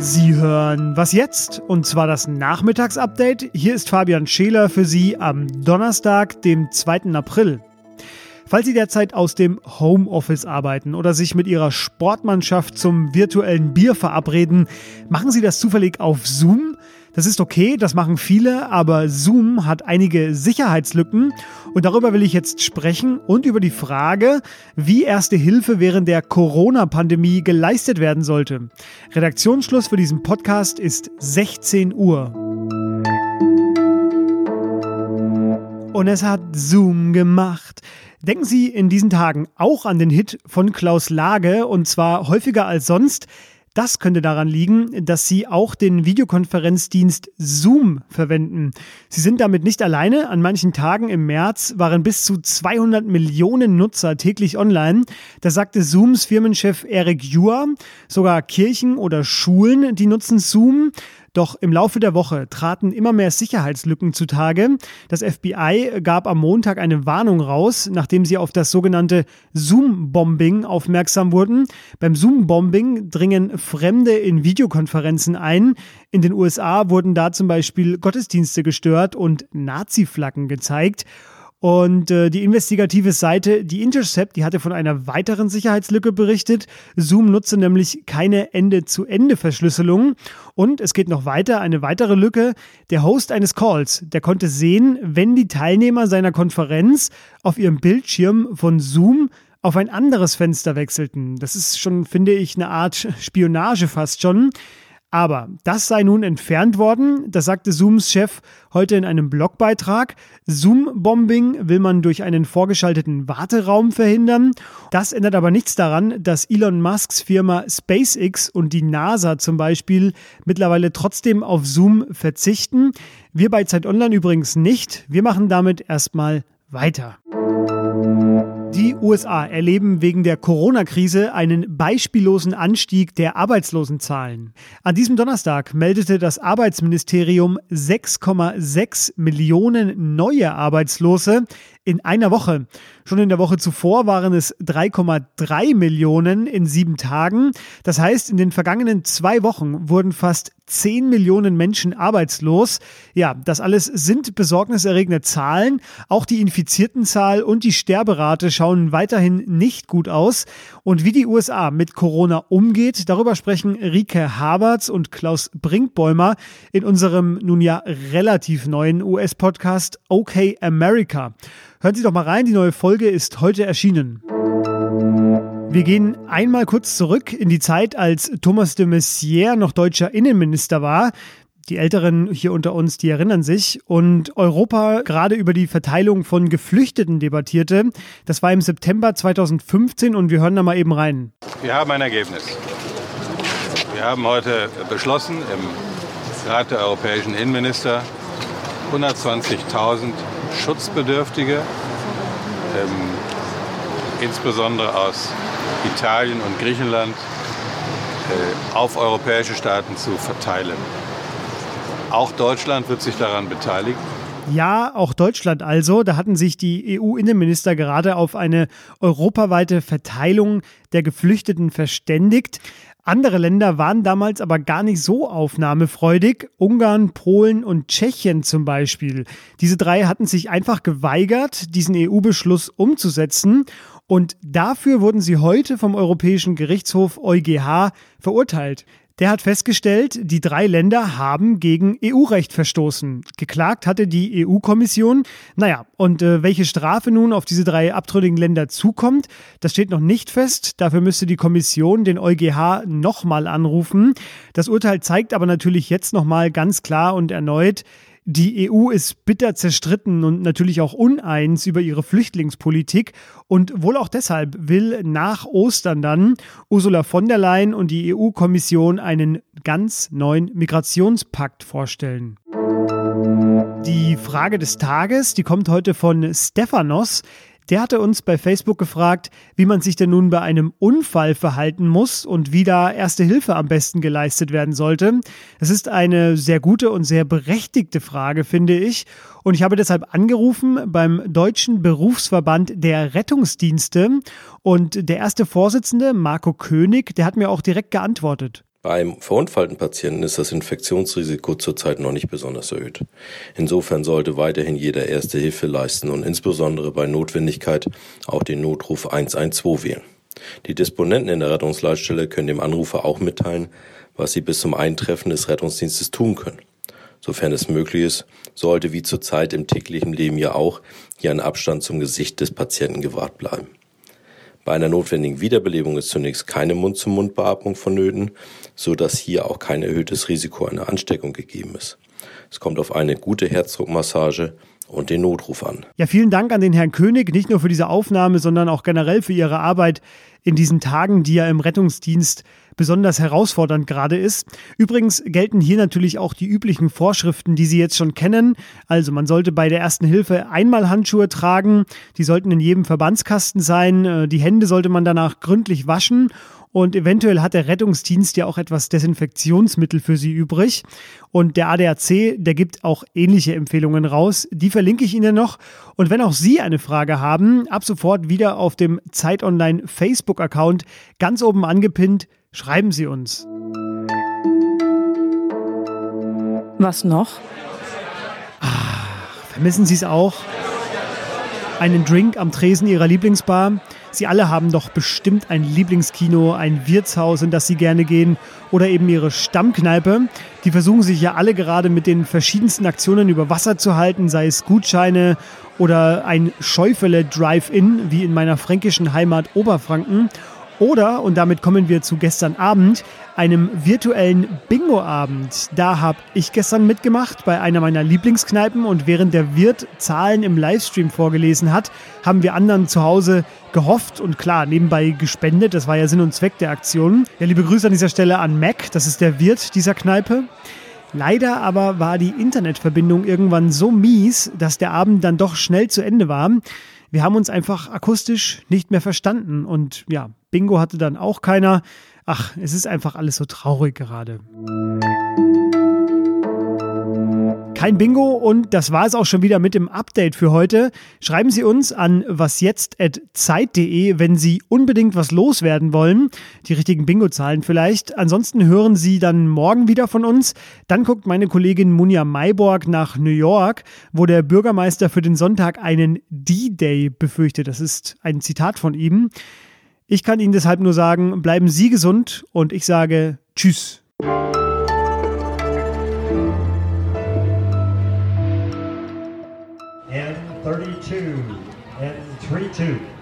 Sie hören Was jetzt? Und zwar das Nachmittagsupdate. Hier ist Fabian Scheler für Sie am Donnerstag, dem 2. April. Falls Sie derzeit aus dem Homeoffice arbeiten oder sich mit Ihrer Sportmannschaft zum virtuellen Bier verabreden, machen Sie das zufällig auf Zoom? Das ist okay, das machen viele, aber Zoom hat einige Sicherheitslücken und darüber will ich jetzt sprechen und über die Frage, wie erste Hilfe während der Corona-Pandemie geleistet werden sollte. Redaktionsschluss für diesen Podcast ist 16 Uhr. Und es hat Zoom gemacht. Denken Sie in diesen Tagen auch an den Hit von Klaus Lage und zwar häufiger als sonst. Das könnte daran liegen, dass Sie auch den Videokonferenzdienst Zoom verwenden. Sie sind damit nicht alleine. An manchen Tagen im März waren bis zu 200 Millionen Nutzer täglich online. Das sagte Zooms Firmenchef Eric Juer. Sogar Kirchen oder Schulen, die nutzen Zoom. Doch im Laufe der Woche traten immer mehr Sicherheitslücken zutage. Das FBI gab am Montag eine Warnung raus, nachdem sie auf das sogenannte Zoom-Bombing aufmerksam wurden. Beim Zoom-Bombing dringen Fremde in Videokonferenzen ein. In den USA wurden da zum Beispiel Gottesdienste gestört und Nazi-Flaggen gezeigt. Und äh, die investigative Seite, die Intercept, die hatte von einer weiteren Sicherheitslücke berichtet. Zoom nutze nämlich keine Ende-zu-Ende-Verschlüsselung. Und es geht noch weiter, eine weitere Lücke. Der Host eines Calls, der konnte sehen, wenn die Teilnehmer seiner Konferenz auf ihrem Bildschirm von Zoom auf ein anderes Fenster wechselten. Das ist schon, finde ich, eine Art Spionage fast schon. Aber das sei nun entfernt worden, das sagte Zooms Chef heute in einem Blogbeitrag. Zoom-Bombing will man durch einen vorgeschalteten Warteraum verhindern. Das ändert aber nichts daran, dass Elon Musks Firma SpaceX und die NASA zum Beispiel mittlerweile trotzdem auf Zoom verzichten. Wir bei Zeit Online übrigens nicht. Wir machen damit erstmal weiter. Die USA erleben wegen der Corona-Krise einen beispiellosen Anstieg der Arbeitslosenzahlen. An diesem Donnerstag meldete das Arbeitsministerium 6,6 Millionen neue Arbeitslose in einer Woche. Schon in der Woche zuvor waren es 3,3 Millionen in sieben Tagen. Das heißt, in den vergangenen zwei Wochen wurden fast 10 Millionen Menschen arbeitslos. Ja, das alles sind besorgniserregende Zahlen. Auch die Infiziertenzahl und die Sterberate schauen weiterhin nicht gut aus. Und wie die USA mit Corona umgeht, darüber sprechen Rike Haberts und Klaus Brinkbäumer in unserem nun ja relativ neuen US-Podcast OK America. Hören Sie doch mal rein, die neue Folge ist heute erschienen. Wir gehen einmal kurz zurück in die Zeit, als Thomas de Maizière noch deutscher Innenminister war. Die Älteren hier unter uns, die erinnern sich. Und Europa gerade über die Verteilung von Geflüchteten debattierte. Das war im September 2015 und wir hören da mal eben rein. Wir haben ein Ergebnis. Wir haben heute beschlossen im Rat der europäischen Innenminister 120.000 Schutzbedürftige, ähm, insbesondere aus Italien und Griechenland, äh, auf europäische Staaten zu verteilen. Auch Deutschland wird sich daran beteiligen. Ja, auch Deutschland also. Da hatten sich die EU-Innenminister gerade auf eine europaweite Verteilung der Geflüchteten verständigt. Andere Länder waren damals aber gar nicht so aufnahmefreudig. Ungarn, Polen und Tschechien zum Beispiel. Diese drei hatten sich einfach geweigert, diesen EU-Beschluss umzusetzen. Und dafür wurden sie heute vom Europäischen Gerichtshof EuGH verurteilt. Der hat festgestellt, die drei Länder haben gegen EU-Recht verstoßen. Geklagt hatte die EU-Kommission. Naja, und äh, welche Strafe nun auf diese drei abtrünnigen Länder zukommt, das steht noch nicht fest. Dafür müsste die Kommission den EuGH nochmal anrufen. Das Urteil zeigt aber natürlich jetzt nochmal ganz klar und erneut, die EU ist bitter zerstritten und natürlich auch uneins über ihre Flüchtlingspolitik. Und wohl auch deshalb will nach Ostern dann Ursula von der Leyen und die EU-Kommission einen ganz neuen Migrationspakt vorstellen. Die Frage des Tages, die kommt heute von Stephanos. Der hatte uns bei Facebook gefragt, wie man sich denn nun bei einem Unfall verhalten muss und wie da Erste Hilfe am besten geleistet werden sollte. Es ist eine sehr gute und sehr berechtigte Frage, finde ich. Und ich habe deshalb angerufen beim Deutschen Berufsverband der Rettungsdienste. Und der erste Vorsitzende, Marco König, der hat mir auch direkt geantwortet. Bei einem verunfallten Patienten ist das Infektionsrisiko zurzeit noch nicht besonders erhöht. Insofern sollte weiterhin jeder erste Hilfe leisten und insbesondere bei Notwendigkeit auch den Notruf 112 wählen. Die Disponenten in der Rettungsleitstelle können dem Anrufer auch mitteilen, was sie bis zum Eintreffen des Rettungsdienstes tun können. Sofern es möglich ist, sollte wie zurzeit im täglichen Leben ja auch hier ein Abstand zum Gesicht des Patienten gewahrt bleiben. Bei einer notwendigen Wiederbelebung ist zunächst keine Mund-zu-Mund-Beatmung vonnöten, so dass hier auch kein erhöhtes Risiko einer Ansteckung gegeben ist. Es kommt auf eine gute Herzdruckmassage und den Notruf an. Ja, vielen Dank an den Herrn König, nicht nur für diese Aufnahme, sondern auch generell für Ihre Arbeit in diesen Tagen, die ja im Rettungsdienst besonders herausfordernd gerade ist. Übrigens gelten hier natürlich auch die üblichen Vorschriften, die Sie jetzt schon kennen. Also man sollte bei der ersten Hilfe einmal Handschuhe tragen, die sollten in jedem Verbandskasten sein, äh, die Hände sollte man danach gründlich waschen und eventuell hat der Rettungsdienst ja auch etwas Desinfektionsmittel für Sie übrig. Und der ADAC, der gibt auch ähnliche Empfehlungen raus. Die verlinke ich Ihnen noch. Und wenn auch Sie eine Frage haben, ab sofort wieder auf dem Zeit Online Facebook-Account ganz oben angepinnt Schreiben Sie uns. Was noch? Ach, vermissen Sie es auch? Einen Drink am Tresen Ihrer Lieblingsbar? Sie alle haben doch bestimmt ein Lieblingskino, ein Wirtshaus, in das Sie gerne gehen oder eben Ihre Stammkneipe. Die versuchen sich ja alle gerade mit den verschiedensten Aktionen über Wasser zu halten, sei es Gutscheine oder ein Schäufele Drive-In, wie in meiner fränkischen Heimat Oberfranken. Oder, und damit kommen wir zu gestern Abend, einem virtuellen Bingo-Abend. Da habe ich gestern mitgemacht bei einer meiner Lieblingskneipen und während der Wirt Zahlen im Livestream vorgelesen hat, haben wir anderen zu Hause gehofft und klar, nebenbei gespendet. Das war ja Sinn und Zweck der Aktion. Ja, liebe Grüße an dieser Stelle an Mac, das ist der Wirt dieser Kneipe. Leider aber war die Internetverbindung irgendwann so mies, dass der Abend dann doch schnell zu Ende war. Wir haben uns einfach akustisch nicht mehr verstanden und ja, Bingo hatte dann auch keiner. Ach, es ist einfach alles so traurig gerade. Kein Bingo und das war es auch schon wieder mit dem Update für heute. Schreiben Sie uns an wasjetzt.zeit.de, wenn Sie unbedingt was loswerden wollen. Die richtigen Bingo-Zahlen vielleicht. Ansonsten hören Sie dann morgen wieder von uns. Dann guckt meine Kollegin Munja Mayborg nach New York, wo der Bürgermeister für den Sonntag einen D-Day befürchtet. Das ist ein Zitat von ihm. Ich kann Ihnen deshalb nur sagen, bleiben Sie gesund und ich sage Tschüss. Two.